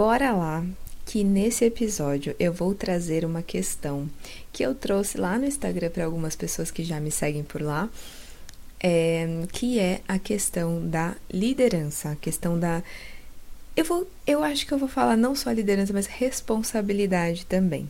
bora lá que nesse episódio eu vou trazer uma questão que eu trouxe lá no Instagram para algumas pessoas que já me seguem por lá, é, que é a questão da liderança, a questão da eu vou, eu acho que eu vou falar não só liderança, mas responsabilidade também.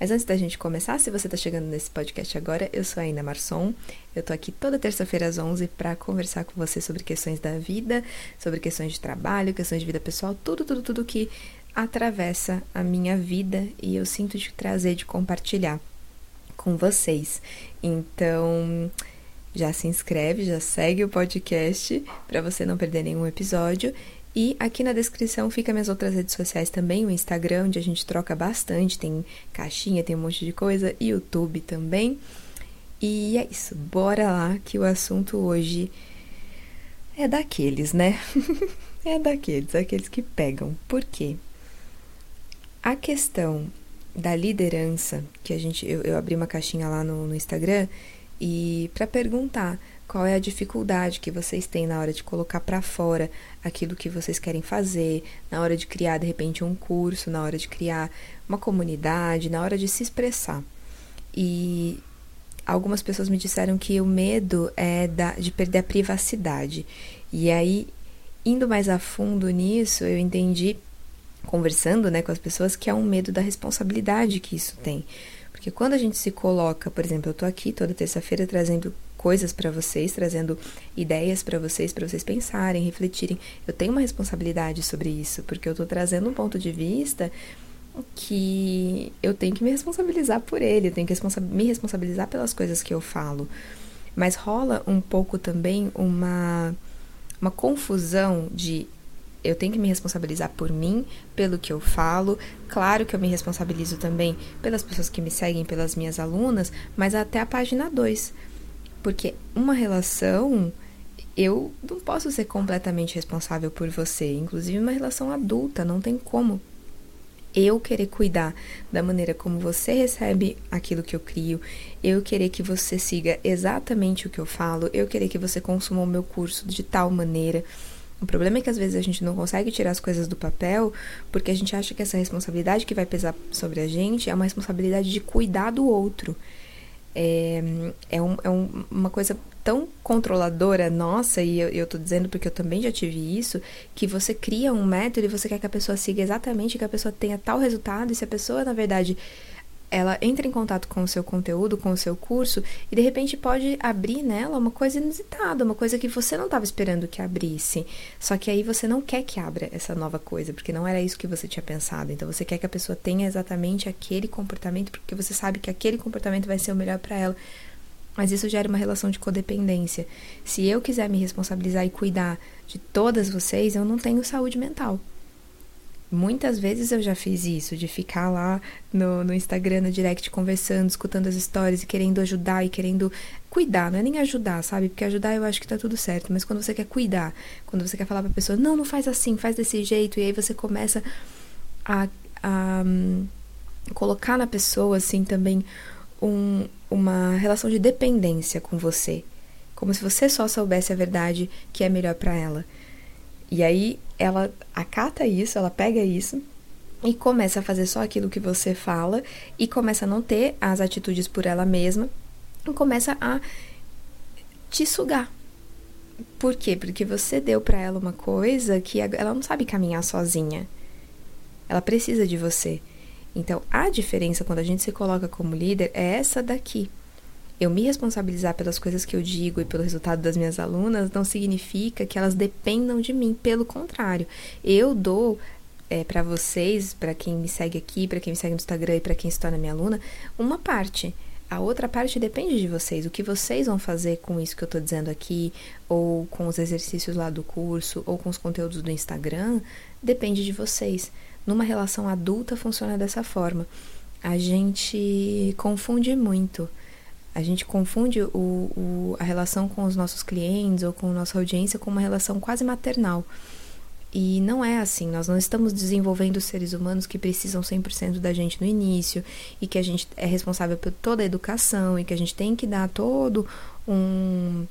Mas antes da gente começar, se você está chegando nesse podcast agora, eu sou a Ina Marçom. Eu tô aqui toda terça-feira às 11 para conversar com você sobre questões da vida, sobre questões de trabalho, questões de vida pessoal, tudo, tudo, tudo que atravessa a minha vida e eu sinto de trazer, de compartilhar com vocês. Então, já se inscreve, já segue o podcast para você não perder nenhum episódio. E aqui na descrição fica minhas outras redes sociais também, o Instagram, onde a gente troca bastante, tem caixinha, tem um monte de coisa, YouTube também. E é isso, bora lá que o assunto hoje é daqueles, né? é daqueles, aqueles que pegam. Por quê? A questão da liderança, que a gente eu, eu abri uma caixinha lá no, no Instagram e para perguntar qual é a dificuldade que vocês têm na hora de colocar para fora aquilo que vocês querem fazer, na hora de criar de repente um curso, na hora de criar uma comunidade, na hora de se expressar. E algumas pessoas me disseram que o medo é da, de perder a privacidade. E aí, indo mais a fundo nisso, eu entendi conversando né, com as pessoas que é um medo da responsabilidade que isso tem. Porque quando a gente se coloca, por exemplo, eu tô aqui toda terça-feira trazendo coisas para vocês, trazendo ideias para vocês, para vocês pensarem, refletirem. Eu tenho uma responsabilidade sobre isso, porque eu tô trazendo um ponto de vista que eu tenho que me responsabilizar por ele, eu tenho que responsa me responsabilizar pelas coisas que eu falo. Mas rola um pouco também uma, uma confusão de eu tenho que me responsabilizar por mim, pelo que eu falo. Claro que eu me responsabilizo também pelas pessoas que me seguem, pelas minhas alunas, mas até a página 2. Porque uma relação, eu não posso ser completamente responsável por você. Inclusive, uma relação adulta, não tem como eu querer cuidar da maneira como você recebe aquilo que eu crio, eu querer que você siga exatamente o que eu falo, eu querer que você consuma o meu curso de tal maneira. O problema é que às vezes a gente não consegue tirar as coisas do papel porque a gente acha que essa responsabilidade que vai pesar sobre a gente é uma responsabilidade de cuidar do outro. É, é, um, é um, uma coisa tão controladora nossa, e eu, eu tô dizendo porque eu também já tive isso, que você cria um método e você quer que a pessoa siga exatamente, que a pessoa tenha tal resultado, e se a pessoa, na verdade, ela entra em contato com o seu conteúdo, com o seu curso, e de repente pode abrir nela uma coisa inusitada, uma coisa que você não estava esperando que abrisse. Só que aí você não quer que abra essa nova coisa, porque não era isso que você tinha pensado. Então você quer que a pessoa tenha exatamente aquele comportamento, porque você sabe que aquele comportamento vai ser o melhor para ela. Mas isso gera uma relação de codependência. Se eu quiser me responsabilizar e cuidar de todas vocês, eu não tenho saúde mental. Muitas vezes eu já fiz isso, de ficar lá no, no Instagram, no direct, conversando, escutando as histórias e querendo ajudar e querendo cuidar, não é nem ajudar, sabe? Porque ajudar eu acho que tá tudo certo, mas quando você quer cuidar, quando você quer falar pra pessoa, não, não faz assim, faz desse jeito, e aí você começa a, a um, colocar na pessoa, assim, também um, uma relação de dependência com você. Como se você só soubesse a verdade que é melhor para ela. E aí ela acata isso, ela pega isso e começa a fazer só aquilo que você fala e começa a não ter as atitudes por ela mesma e começa a te sugar. Por quê? Porque você deu para ela uma coisa que ela não sabe caminhar sozinha. Ela precisa de você. Então, a diferença quando a gente se coloca como líder é essa daqui eu me responsabilizar pelas coisas que eu digo e pelo resultado das minhas alunas não significa que elas dependam de mim. Pelo contrário, eu dou é, para vocês, para quem me segue aqui, para quem me segue no Instagram e para quem se torna minha aluna, uma parte. A outra parte depende de vocês. O que vocês vão fazer com isso que eu estou dizendo aqui, ou com os exercícios lá do curso, ou com os conteúdos do Instagram, depende de vocês. Numa relação adulta funciona dessa forma. A gente confunde muito a gente confunde o, o, a relação com os nossos clientes ou com nossa audiência com uma relação quase maternal. E não é assim, nós não estamos desenvolvendo seres humanos que precisam 100% da gente no início e que a gente é responsável por toda a educação e que a gente tem que dar todo um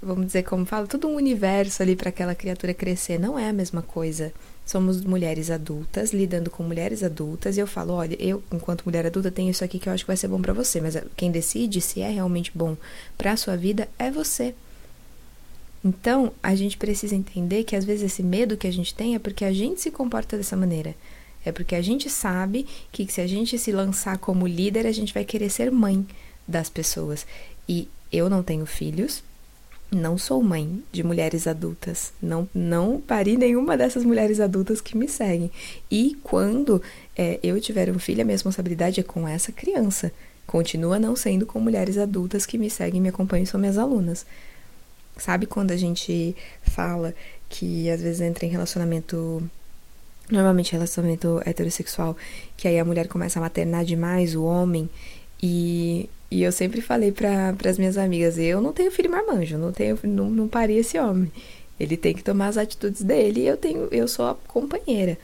vamos dizer como fala, todo um universo ali para aquela criatura crescer. Não é a mesma coisa. Somos mulheres adultas, lidando com mulheres adultas, e eu falo, olha, eu, enquanto mulher adulta, tenho isso aqui que eu acho que vai ser bom para você, mas quem decide se é realmente bom para a sua vida é você. Então, a gente precisa entender que às vezes esse medo que a gente tem é porque a gente se comporta dessa maneira. É porque a gente sabe que se a gente se lançar como líder, a gente vai querer ser mãe das pessoas. E eu não tenho filhos, não sou mãe de mulheres adultas, não, não pari nenhuma dessas mulheres adultas que me seguem. E quando é, eu tiver um filho, a minha responsabilidade é com essa criança. Continua não sendo com mulheres adultas que me seguem, me acompanham e são minhas alunas. Sabe quando a gente fala que às vezes entra em relacionamento normalmente relacionamento heterossexual, que aí a mulher começa a maternar demais o homem e, e eu sempre falei para as minhas amigas, eu não tenho filho marmanjo, não tenho não, não parei esse homem. Ele tem que tomar as atitudes dele e eu tenho eu sou a companheira.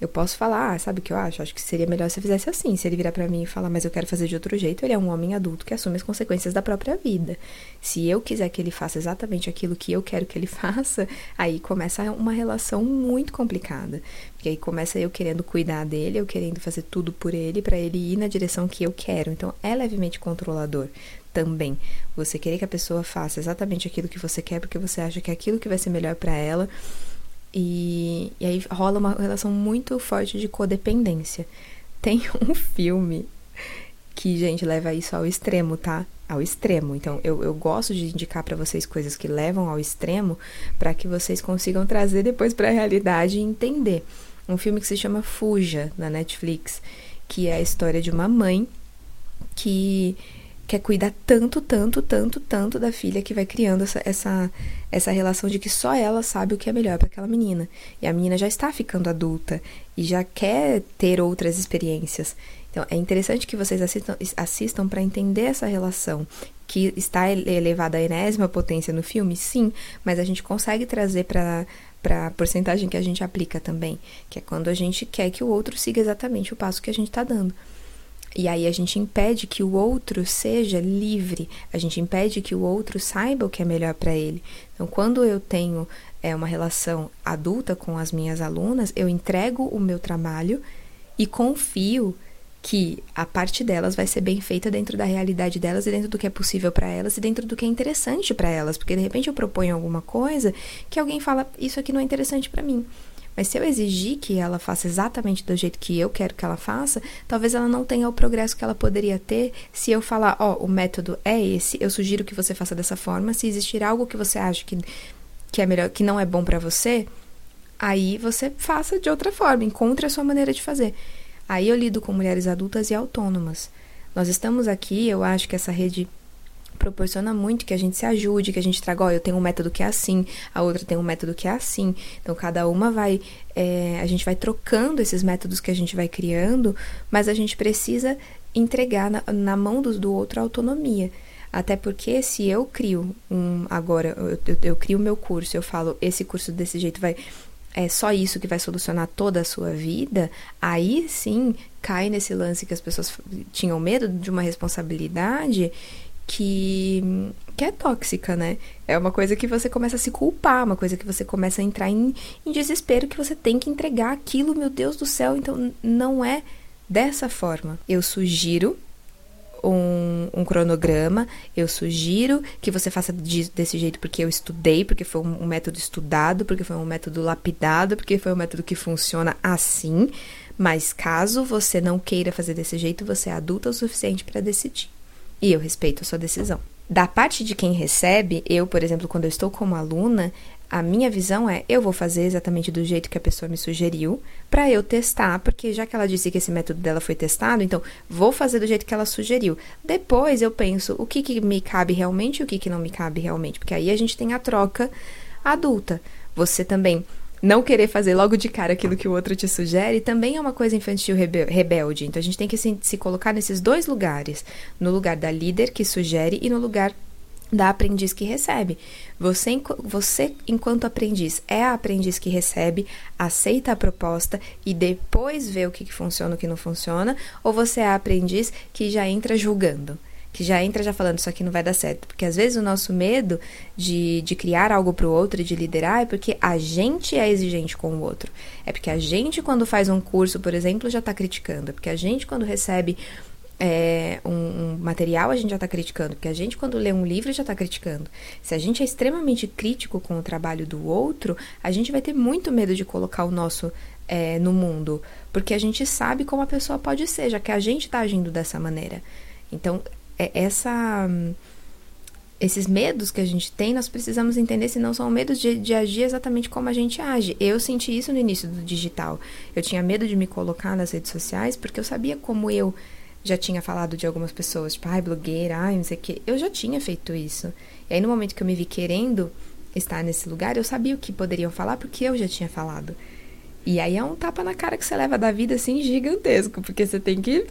Eu posso falar, ah, sabe o que eu acho? Acho que seria melhor se eu fizesse assim. Se ele virar para mim e falar, mas eu quero fazer de outro jeito, ele é um homem adulto que assume as consequências da própria vida. Se eu quiser que ele faça exatamente aquilo que eu quero que ele faça, aí começa uma relação muito complicada. Porque aí começa eu querendo cuidar dele, eu querendo fazer tudo por ele, para ele ir na direção que eu quero. Então é levemente controlador também. Você querer que a pessoa faça exatamente aquilo que você quer, porque você acha que é aquilo que vai ser melhor para ela e, e aí rola uma relação muito forte de codependência. Tem um filme que, gente, leva isso ao extremo, tá? Ao extremo. Então, eu, eu gosto de indicar para vocês coisas que levam ao extremo para que vocês consigam trazer depois para a realidade e entender. Um filme que se chama Fuja, na Netflix, que é a história de uma mãe que quer cuidar tanto, tanto, tanto, tanto da filha que vai criando essa, essa, essa relação de que só ela sabe o que é melhor para aquela menina. E a menina já está ficando adulta e já quer ter outras experiências. Então é interessante que vocês assistam, assistam para entender essa relação que está elevada à enésima potência no filme, sim, mas a gente consegue trazer para para a porcentagem que a gente aplica também, que é quando a gente quer que o outro siga exatamente o passo que a gente está dando. E aí a gente impede que o outro seja livre, a gente impede que o outro saiba o que é melhor para ele. Então, quando eu tenho é, uma relação adulta com as minhas alunas, eu entrego o meu trabalho e confio que a parte delas vai ser bem feita dentro da realidade delas e dentro do que é possível para elas e dentro do que é interessante para elas, porque de repente eu proponho alguma coisa que alguém fala isso aqui não é interessante para mim. Mas se eu exigir que ela faça exatamente do jeito que eu quero que ela faça, talvez ela não tenha o progresso que ela poderia ter se eu falar, ó, oh, o método é esse, eu sugiro que você faça dessa forma. Se existir algo que você acha que, que é melhor, que não é bom para você, aí você faça de outra forma, encontre a sua maneira de fazer. Aí eu lido com mulheres adultas e autônomas. Nós estamos aqui, eu acho que essa rede proporciona muito que a gente se ajude, que a gente traga, ó, eu tenho um método que é assim, a outra tem um método que é assim. Então, cada uma vai, é, a gente vai trocando esses métodos que a gente vai criando, mas a gente precisa entregar na, na mão do, do outro a autonomia. Até porque se eu crio um. Agora, eu, eu, eu crio o meu curso, eu falo, esse curso desse jeito vai. É só isso que vai solucionar toda a sua vida, aí sim cai nesse lance que as pessoas tinham medo de uma responsabilidade que, que é tóxica, né? É uma coisa que você começa a se culpar, uma coisa que você começa a entrar em, em desespero, que você tem que entregar aquilo, meu Deus do céu. Então, não é dessa forma. Eu sugiro um, um, cronograma, eu sugiro que você faça de, desse jeito porque eu estudei, porque foi um, método estudado, porque foi um método lapidado, porque foi um método que funciona assim. Mas caso você não queira fazer desse jeito, você é adulta o suficiente para decidir e eu respeito a sua decisão. Da parte de quem recebe, eu, por exemplo, quando eu estou como aluna, a minha visão é eu vou fazer exatamente do jeito que a pessoa me sugeriu para eu testar, porque já que ela disse que esse método dela foi testado, então vou fazer do jeito que ela sugeriu. Depois eu penso o que, que me cabe realmente e o que, que não me cabe realmente, porque aí a gente tem a troca adulta. Você também não querer fazer logo de cara aquilo que o outro te sugere também é uma coisa infantil rebelde. Então a gente tem que se, se colocar nesses dois lugares: no lugar da líder que sugere e no lugar da aprendiz que recebe. Você, você, enquanto aprendiz, é a aprendiz que recebe, aceita a proposta e depois vê o que, que funciona e o que não funciona, ou você é a aprendiz que já entra julgando? Que já entra já falando isso aqui não vai dar certo. Porque às vezes o nosso medo de, de criar algo para o outro e de liderar é porque a gente é exigente com o outro. É porque a gente, quando faz um curso, por exemplo, já está criticando. É porque a gente, quando recebe é, um, um, material, a gente já está criticando. Porque a gente, quando lê um livro, já está criticando. Se a gente é extremamente crítico com o trabalho do outro, a gente vai ter muito medo de colocar o nosso é, no mundo. Porque a gente sabe como a pessoa pode ser, já que a gente está agindo dessa maneira. Então, essa esses medos que a gente tem, nós precisamos entender se não são medos de, de, agir exatamente como a gente age. Eu senti isso no início do digital. Eu tinha medo de me colocar nas redes sociais porque eu sabia como eu já tinha falado de algumas pessoas, tipo, ai, blogueira, ai, não sei o quê. Eu já tinha feito isso. E aí, no momento que eu me vi querendo estar nesse lugar, eu sabia o que poderiam falar porque eu já tinha falado. E aí é um tapa na cara que você leva da vida assim gigantesco, porque você tem que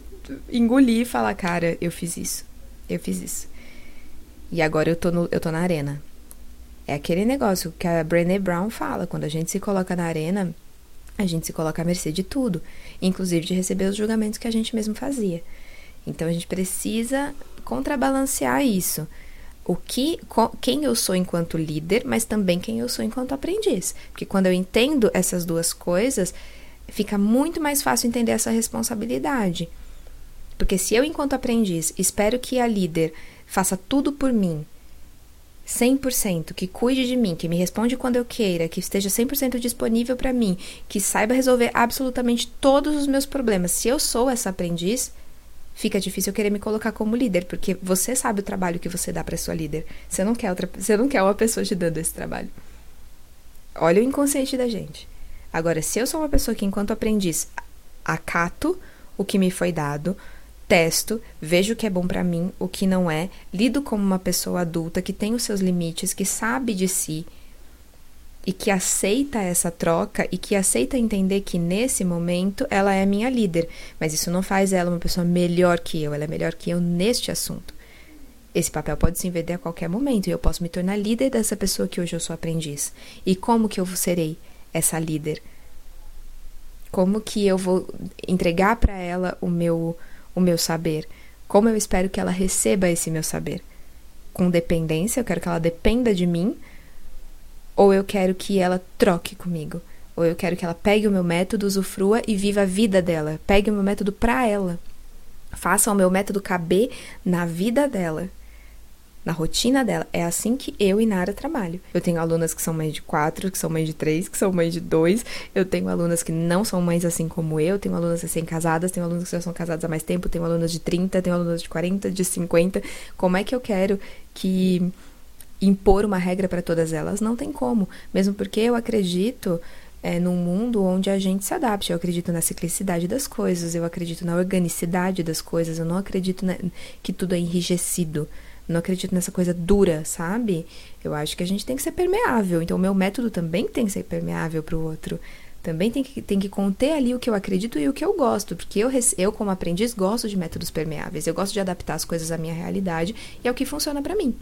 engolir e falar, cara, eu fiz isso. Eu fiz isso. E agora eu tô, no, eu tô na arena. É aquele negócio que a Brené Brown fala, quando a gente se coloca na arena, a gente se coloca à mercê de tudo, inclusive de receber os julgamentos que a gente mesmo fazia. Então a gente precisa contrabalancear isso. O que, quem eu sou enquanto líder, mas também quem eu sou enquanto aprendiz. Porque quando eu entendo essas duas coisas, fica muito mais fácil entender essa responsabilidade. Porque se eu, enquanto aprendiz, espero que a líder faça tudo por mim, 100%, que cuide de mim, que me responde quando eu queira, que esteja 100% disponível para mim, que saiba resolver absolutamente todos os meus problemas. Se eu sou essa aprendiz, fica difícil eu querer me colocar como líder, porque você sabe o trabalho que você dá para sua líder. Você não quer outra, você não quer uma pessoa te dando esse trabalho. Olha o inconsciente da gente. Agora, se eu sou uma pessoa que enquanto aprendiz acato o que me foi dado, testo, vejo o que é bom para mim, o que não é, lido como uma pessoa adulta que tem os seus limites, que sabe de si, e que aceita essa troca e que aceita entender que nesse momento ela é minha líder, mas isso não faz ela uma pessoa melhor que eu, ela é melhor que eu neste assunto. Esse papel pode se inverter a qualquer momento e eu posso me tornar líder dessa pessoa que hoje eu sou aprendiz. E como que eu serei essa líder? Como que eu vou entregar para ela o meu o meu saber? Como eu espero que ela receba esse meu saber? Com dependência, eu quero que ela dependa de mim ou eu quero que ela troque comigo. Ou eu quero que ela pegue o meu método, usufrua e viva a vida dela. Pegue o meu método para ela. Faça o meu método caber na vida dela, na rotina dela. É assim que eu e Nara trabalho. Eu tenho alunas que são mães de quatro, que são mães de três, que são mães de dois. Eu tenho alunas que não são mães assim como eu. Tenho alunas recém-casadas, tenho alunas que já são casadas há mais tempo, tenho alunas de 30, tenho alunas de 40, de 50. Como é que eu quero que impor uma regra para todas elas. Não tem como, mesmo porque eu acredito é, num mundo onde a gente se adapte. Eu acredito na ciclicidade das coisas, eu acredito na organicidade das coisas, eu não acredito na, que tudo é enrijecido. Não acredito nessa coisa dura, sabe? Eu acho que a gente tem que ser permeável. Então, o meu método também tem que ser permeável para o outro. Também tem que, tem que conter ali o que eu acredito e o que eu gosto. Porque eu, eu, como aprendiz, gosto de métodos permeáveis. Eu gosto de adaptar as coisas à minha realidade e é o que funciona para mim.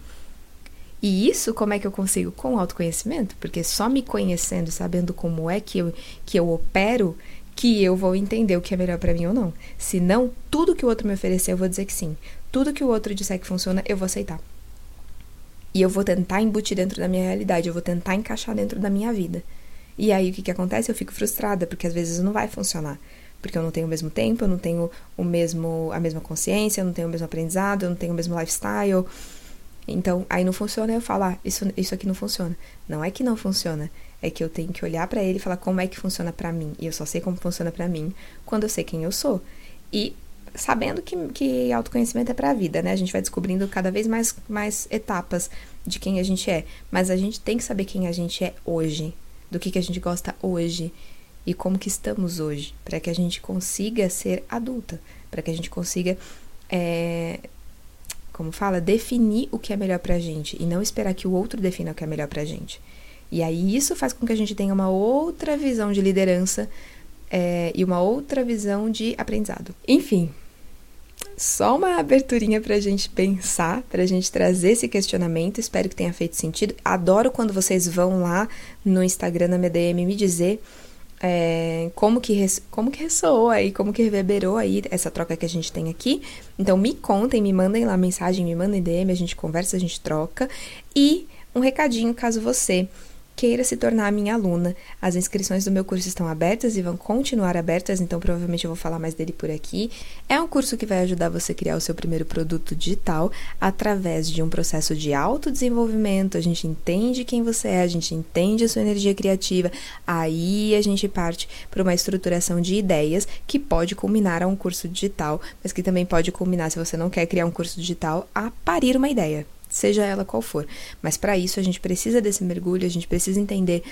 E isso como é que eu consigo? Com autoconhecimento, porque só me conhecendo, sabendo como é que eu, que eu opero, que eu vou entender o que é melhor para mim ou não. Se não, tudo que o outro me oferecer, eu vou dizer que sim. Tudo que o outro disser que funciona, eu vou aceitar. E eu vou tentar embutir dentro da minha realidade, eu vou tentar encaixar dentro da minha vida. E aí o que, que acontece? Eu fico frustrada, porque às vezes não vai funcionar. Porque eu não tenho o mesmo tempo, eu não tenho o mesmo, a mesma consciência, eu não tenho o mesmo aprendizado, eu não tenho o mesmo lifestyle, então, aí não funciona, eu falar, ah, isso, isso aqui não funciona. Não é que não funciona, é que eu tenho que olhar para ele e falar como é que funciona para mim. E eu só sei como funciona para mim quando eu sei quem eu sou. E sabendo que, que autoconhecimento é para a vida, né? A gente vai descobrindo cada vez mais, mais etapas de quem a gente é. Mas a gente tem que saber quem a gente é hoje, do que, que a gente gosta hoje e como que estamos hoje, para que a gente consiga ser adulta, para que a gente consiga é, como fala, definir o que é melhor pra gente e não esperar que o outro defina o que é melhor pra gente. E aí isso faz com que a gente tenha uma outra visão de liderança é, e uma outra visão de aprendizado. Enfim, só uma aberturinha pra gente pensar, pra gente trazer esse questionamento. Espero que tenha feito sentido. Adoro quando vocês vão lá no Instagram, na minha DM, me dizer é, como, que como que ressoou aí, como que reverberou aí essa troca que a gente tem aqui. Então me contem, me mandem lá mensagem, me mandem DM, a gente conversa, a gente troca. E um recadinho caso você queira se tornar minha aluna. As inscrições do meu curso estão abertas e vão continuar abertas, então provavelmente eu vou falar mais dele por aqui. É um curso que vai ajudar você a criar o seu primeiro produto digital através de um processo de autodesenvolvimento. A gente entende quem você é, a gente entende a sua energia criativa, aí a gente parte para uma estruturação de ideias que pode culminar a um curso digital, mas que também pode culminar, se você não quer criar um curso digital, a parir uma ideia seja ela qual for. Mas para isso a gente precisa desse mergulho, a gente precisa entender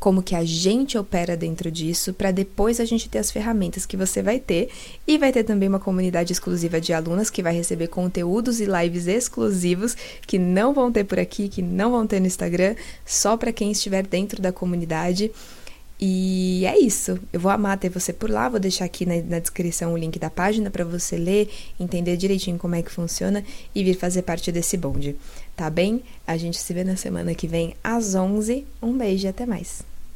como que a gente opera dentro disso, para depois a gente ter as ferramentas que você vai ter e vai ter também uma comunidade exclusiva de alunas que vai receber conteúdos e lives exclusivos que não vão ter por aqui, que não vão ter no Instagram, só para quem estiver dentro da comunidade. E é isso. Eu vou amar ter você por lá. Vou deixar aqui na, na descrição o link da página para você ler, entender direitinho como é que funciona e vir fazer parte desse bonde. Tá bem? A gente se vê na semana que vem às 11. Um beijo e até mais.